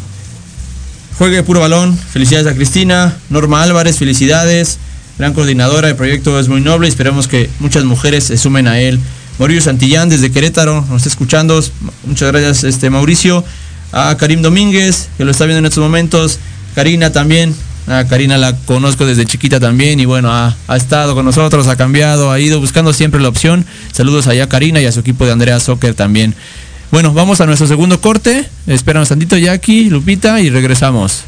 juegue puro balón, felicidades a Cristina, Norma Álvarez, felicidades, gran coordinadora, el proyecto es muy noble, esperamos que muchas mujeres se sumen a él. Mauricio Santillán desde Querétaro, nos está escuchando, muchas gracias este Mauricio, a Karim Domínguez, que lo está viendo en estos momentos, Karina también, a Karina la conozco desde chiquita también y bueno, ha, estado con nosotros, ha cambiado, ha ido buscando siempre la opción. Saludos allá a Karina y a su equipo de Andrea Soccer también. Bueno, vamos a nuestro segundo corte. Espérame tantito, Jackie, Lupita, y regresamos.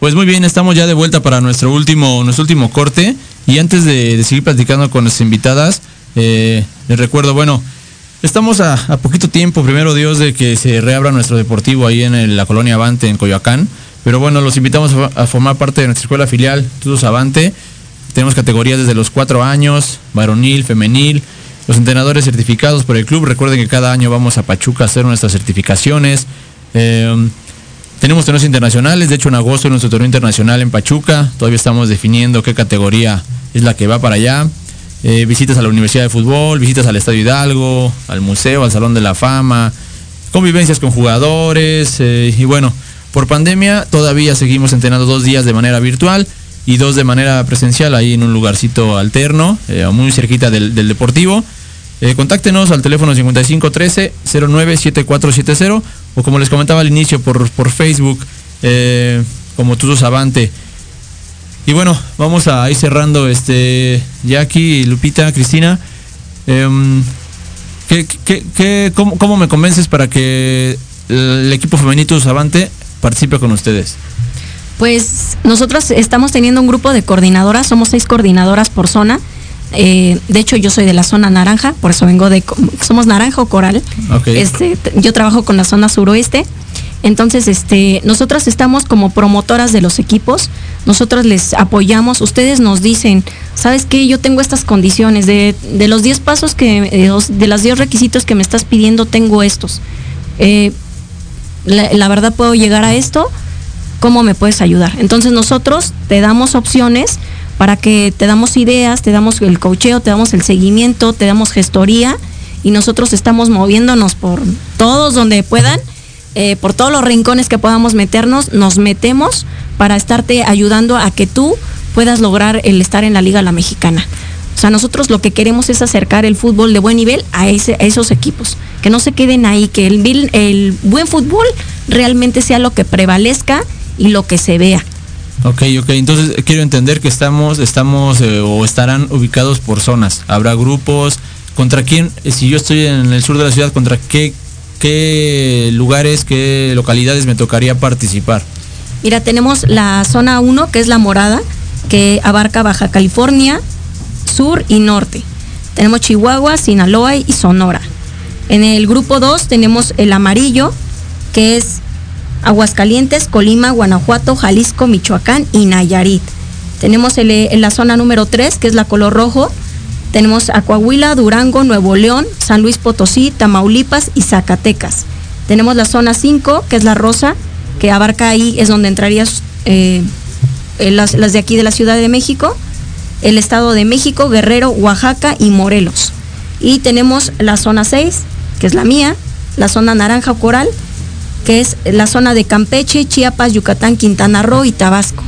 Pues muy bien, estamos ya de vuelta para nuestro último, nuestro último corte. Y antes de, seguir platicando con nuestras invitadas, eh, les recuerdo, bueno, estamos a, poquito tiempo, primero Dios, de que se reabra nuestro deportivo ahí en la colonia Avante, en Coyoacán. Pero bueno, los invitamos a, formar parte de nuestra escuela filial, Todos Avante. Tenemos categorías desde los cuatro años, varonil, femenil, los entrenadores certificados por el club. Recuerden que cada año vamos a Pachuca a hacer nuestras certificaciones. Eh, tenemos torneos internacionales, de hecho en agosto nuestro torneo internacional en Pachuca, todavía estamos definiendo qué categoría es la que va para allá. Eh, visitas a la Universidad de Fútbol, visitas al Estadio Hidalgo, al Museo, al Salón de la Fama, convivencias con jugadores eh, y bueno, por pandemia todavía seguimos entrenando dos días de manera virtual y dos de manera presencial ahí en un lugarcito alterno, eh, muy cerquita del deportivo. Eh, contáctenos al teléfono 5513-097470 o como les comentaba al inicio por, por Facebook, eh, como Tuzo Avante. Y bueno, vamos a ir cerrando este Jackie, Lupita, Cristina. Em, ¿qué, cómo, cómo, me convences para que el equipo femenino Avante participe con ustedes? Pues nosotros estamos teniendo un grupo de coordinadoras, somos seis coordinadoras por zona. Eh, de hecho, yo soy de la zona naranja, por eso vengo de. Somos naranja o coral. Okay. Este, yo trabajo con la zona suroeste. Entonces, este, nosotras estamos como promotoras de los equipos, nosotros les apoyamos, ustedes nos dicen, ¿sabes qué? Yo tengo estas condiciones, de, de los 10 pasos que, de los, de los 10 requisitos que me estás pidiendo, tengo estos. Eh, la, la, verdad puedo llegar a esto, ¿cómo me puedes ayudar? Entonces nosotros te damos opciones para que te damos ideas, te damos el cocheo, te damos el seguimiento, te damos gestoría y nosotros estamos moviéndonos por todos donde puedan eh, por todos los rincones que podamos meternos, nos metemos para estarte ayudando a que tú puedas lograr el estar en la Liga La Mexicana. O sea, nosotros lo que queremos es acercar el fútbol de buen nivel a, esos equipos, que no se queden ahí, que el buen fútbol realmente sea lo que prevalezca y lo que se vea. Ok, ok, entonces quiero entender que estamos, estamos eh, o estarán ubicados por zonas. Habrá grupos. ¿Contra quién? Si yo estoy en el sur de la ciudad, ¿contra qué qué lugares, qué localidades me tocaría participar? Mira, tenemos la zona 1, que es la morada, que abarca Baja California, sur y norte. Tenemos Chihuahua, Sinaloa y Sonora. En el grupo 2 tenemos el amarillo, que es Aguascalientes, Colima, Guanajuato, Jalisco, Michoacán y Nayarit. Tenemos el, en la zona número 3, que es la color rojo, tenemos a Durango, Nuevo León, San Luis Potosí, Tamaulipas y Zacatecas. Tenemos la zona 5, que es la rosa, que abarca ahí, es donde entrarías eh, las, las, de aquí de la Ciudad de México, el Estado de México, Guerrero, Oaxaca y Morelos. Y tenemos la zona 6, que es la mía, la zona naranja o coral, que es la zona de Campeche, Chiapas, Yucatán, Quintana Roo y Tabasco.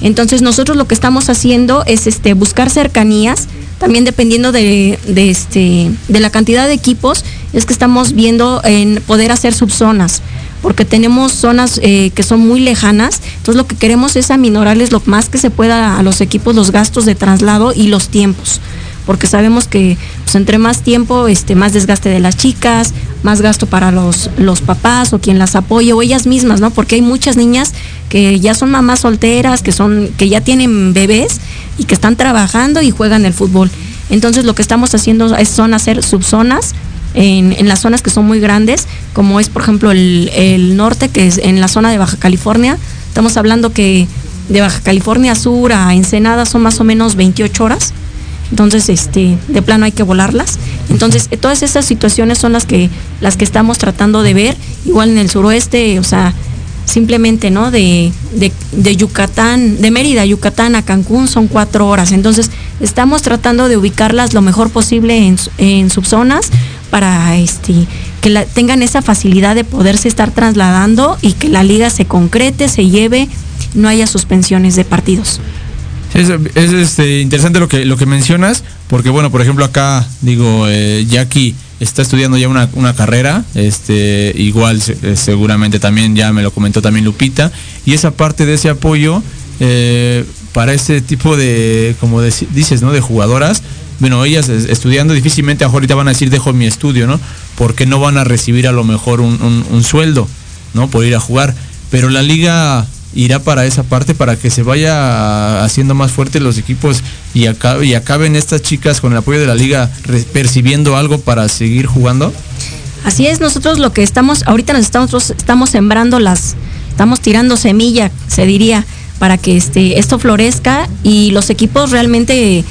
Entonces nosotros lo que estamos haciendo es este, buscar cercanías. También dependiendo de, de, este, de la cantidad de equipos, es que estamos viendo en poder hacer subzonas, porque tenemos zonas eh, que son muy lejanas, entonces lo que queremos es aminorarles lo más que se pueda a los equipos los gastos de traslado y los tiempos porque sabemos que pues, entre más tiempo, este, más desgaste de las chicas, más gasto para los, los papás o quien las apoye o ellas mismas, ¿no? Porque hay muchas niñas que ya son mamás solteras, que son, que ya tienen bebés y que están trabajando y juegan el fútbol. Entonces lo que estamos haciendo es, son hacer subzonas en, en, las zonas que son muy grandes, como es por ejemplo el, el, norte, que es en la zona de Baja California. Estamos hablando que de Baja California Sur a Ensenada son más o menos 28 horas. Entonces, este, de plano hay que volarlas. Entonces, todas esas situaciones son las que, las que estamos tratando de ver. Igual en el suroeste, o sea, simplemente, ¿no? De, de, de, Yucatán, de Mérida, Yucatán a Cancún son cuatro horas. Entonces, estamos tratando de ubicarlas lo mejor posible en, en subzonas para este, que tengan esa facilidad de poderse estar trasladando y que la liga se concrete, se lleve, no haya suspensiones de partidos. Es, es este, interesante lo que, lo que mencionas, porque bueno, por ejemplo acá, digo, eh, Jackie está estudiando ya una, una carrera, este, igual eh, seguramente también ya me lo comentó también Lupita, y esa parte de ese apoyo eh, para ese tipo de, como dices, ¿no? De jugadoras, bueno, ellas estudiando difícilmente ahorita van a decir dejo mi estudio, ¿no? Porque no van a recibir a lo mejor un, un, un sueldo, ¿no? Por ir a jugar. Pero la liga irá para esa parte para que se vaya haciendo más fuertes los equipos y, acabe, y acaben estas chicas con el apoyo de la liga percibiendo algo para seguir jugando? Así es, nosotros lo que estamos, ahorita nos estamos, estamos sembrando las, estamos tirando semilla, se diría, para que este, esto florezca y los equipos realmente eh,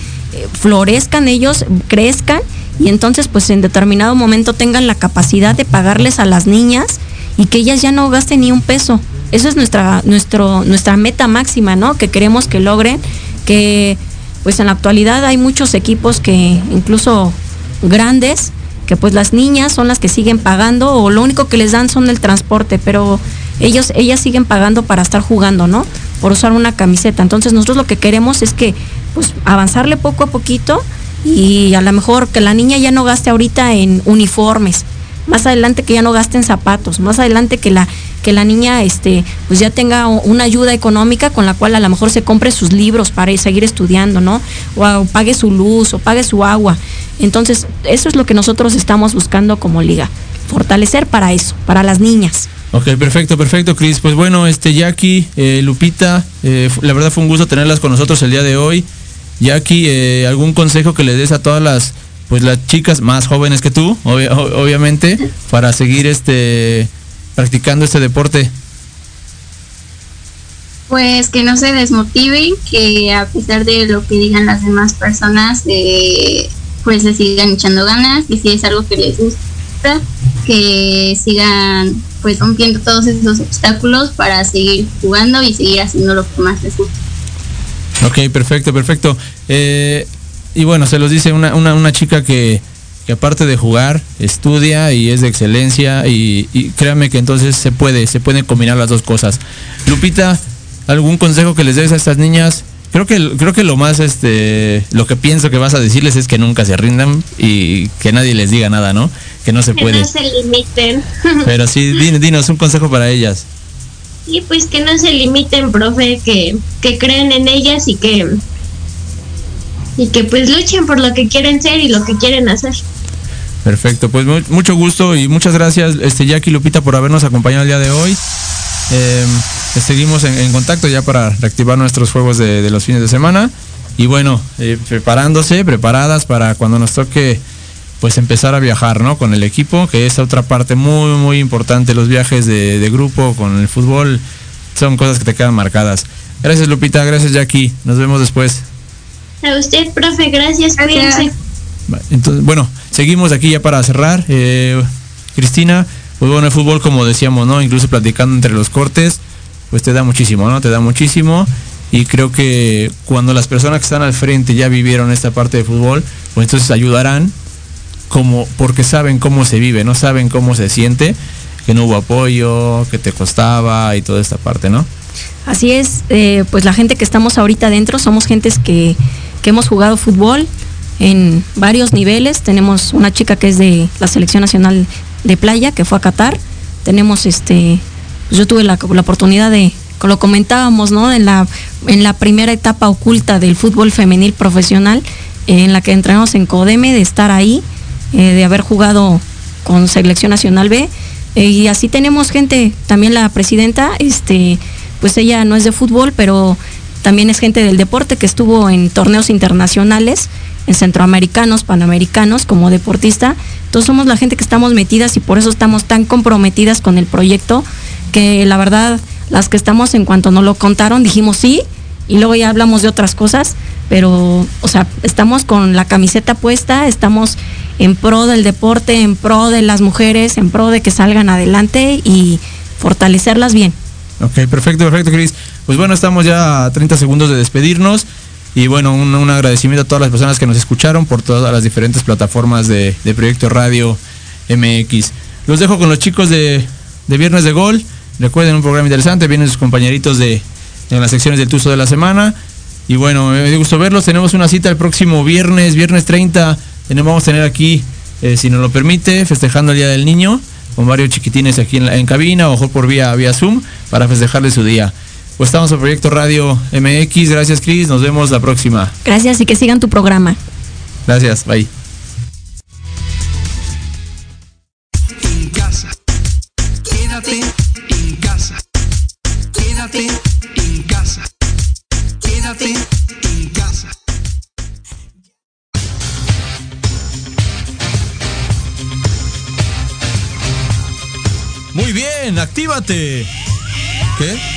florezcan ellos, crezcan y entonces pues en determinado momento tengan la capacidad de pagarles a las niñas y que ellas ya no gasten ni un peso. Eso es nuestra, nuestra meta máxima, ¿no? Que queremos que logren, que pues en la actualidad hay muchos equipos que incluso grandes, que pues las niñas son las que siguen pagando o lo único que les dan son el transporte, pero ellos, ellas siguen pagando para estar jugando, ¿no? Por usar una camiseta. Entonces nosotros lo que queremos es que pues avanzarle poco a poquito y a lo mejor que la niña ya no gaste ahorita en uniformes, más adelante que ya no gasten zapatos, más adelante que la que la niña este, pues ya tenga una ayuda económica con la cual a lo mejor se compre sus libros para seguir estudiando, ¿no? O, pague su luz o pague su agua. Entonces, eso es lo que nosotros estamos buscando como liga, fortalecer para eso, para las niñas. Ok, perfecto, perfecto, Cris. Pues bueno, este Jackie, eh, Lupita, eh, la verdad fue un gusto tenerlas con nosotros el día de hoy. Jackie, eh, ¿algún consejo que le des a todas las pues las chicas más jóvenes que tú, obviamente, para seguir este practicando este deporte? Pues que no se desmotiven, que a pesar de lo que digan las demás personas, eh, pues le sigan echando ganas, y si es algo que les gusta, que sigan pues rompiendo todos esos obstáculos para seguir jugando y seguir haciendo lo que más les gusta. Ok, perfecto, perfecto. Eh, y bueno, se los dice una, una, una chica que, que, aparte de jugar, estudia y es de excelencia y, y, créanme que entonces se puede, se pueden combinar las dos cosas. Lupita, ¿algún consejo que les des a estas niñas? Creo que, creo que lo más, este, lo que pienso que vas a decirles es que nunca se rindan y que nadie les diga nada, ¿no? Que no se que puede. no se limiten. Pero sí, din, dinos un consejo para ellas. Sí, pues que no se limiten, profe, que, que creen en ellas y que y que pues luchen por lo que quieren ser y lo que quieren hacer. Perfecto, pues mucho gusto y muchas gracias este Jackie Lupita por habernos acompañado el día de hoy. Eh, seguimos en, en, contacto ya para reactivar nuestros juegos de, de los fines de semana y bueno, eh, preparándose, preparadas para cuando nos toque pues empezar a viajar, ¿no? Con el equipo, que es otra parte muy, muy importante, los viajes de, de grupo con el fútbol son cosas que te quedan marcadas. Gracias Lupita, gracias Jackie, nos vemos después. A usted, profe, gracias, cuídense. Entonces, bueno, seguimos aquí ya para cerrar. Eh, Cristina, pues bueno, el fútbol, como decíamos, ¿no? Incluso platicando entre los cortes, pues te da muchísimo, ¿no? Te da muchísimo. Y creo que cuando las personas que están al frente ya vivieron esta parte de fútbol, pues entonces ayudarán como porque saben cómo se vive, no saben cómo se siente, que no hubo apoyo, que te costaba y toda esta parte, ¿no? Así es, eh, pues la gente que estamos ahorita adentro somos gentes que, que hemos jugado fútbol en varios niveles. Tenemos una chica que es de la selección nacional de playa que fue a Qatar. Tenemos este, yo tuve la, la, oportunidad de, lo comentábamos, ¿no? En la, en la primera etapa oculta del fútbol femenil profesional, eh, en la que entrenamos en Codeme, de estar ahí, eh, de haber jugado con selección nacional B. Eh, y así tenemos gente, también la presidenta, este, pues ella no es de fútbol, pero también es gente del deporte que estuvo en torneos internacionales, centroamericanos, panamericanos, como deportista. Entonces somos la gente que estamos metidas y por eso estamos tan comprometidas con el proyecto, que la verdad, las que estamos en cuanto nos lo contaron, dijimos sí, y luego ya hablamos de otras cosas, pero, o sea, estamos con la camiseta puesta, estamos en pro del deporte, en pro de las mujeres, en pro de que salgan adelante y fortalecerlas bien. Ok, perfecto, perfecto, Cris. Pues bueno, estamos ya a 30 segundos de despedirnos. Y bueno, un, un, agradecimiento a todas las personas que nos escucharon por todas las diferentes plataformas de, Proyecto Radio MX. Los dejo con los chicos de, de Viernes de Gol. Recuerden un programa interesante. Vienen sus compañeritos de, de las secciones del Tuzo de la semana. Y bueno, me dio gusto verlos. Tenemos una cita el próximo viernes, viernes 30. Vamos a tener aquí, eh, si nos lo permite, festejando el Día del Niño con varios chiquitines aquí en, en cabina, o por vía, vía Zoom, para festejarle su día. Pues estamos en Proyecto Radio MX. Gracias, Cris. Nos vemos la próxima. Gracias y que sigan tu programa. Gracias. Bye. En casa. Quédate en casa. Quédate en casa. Quédate en casa. Muy bien, actívate. ¿Qué?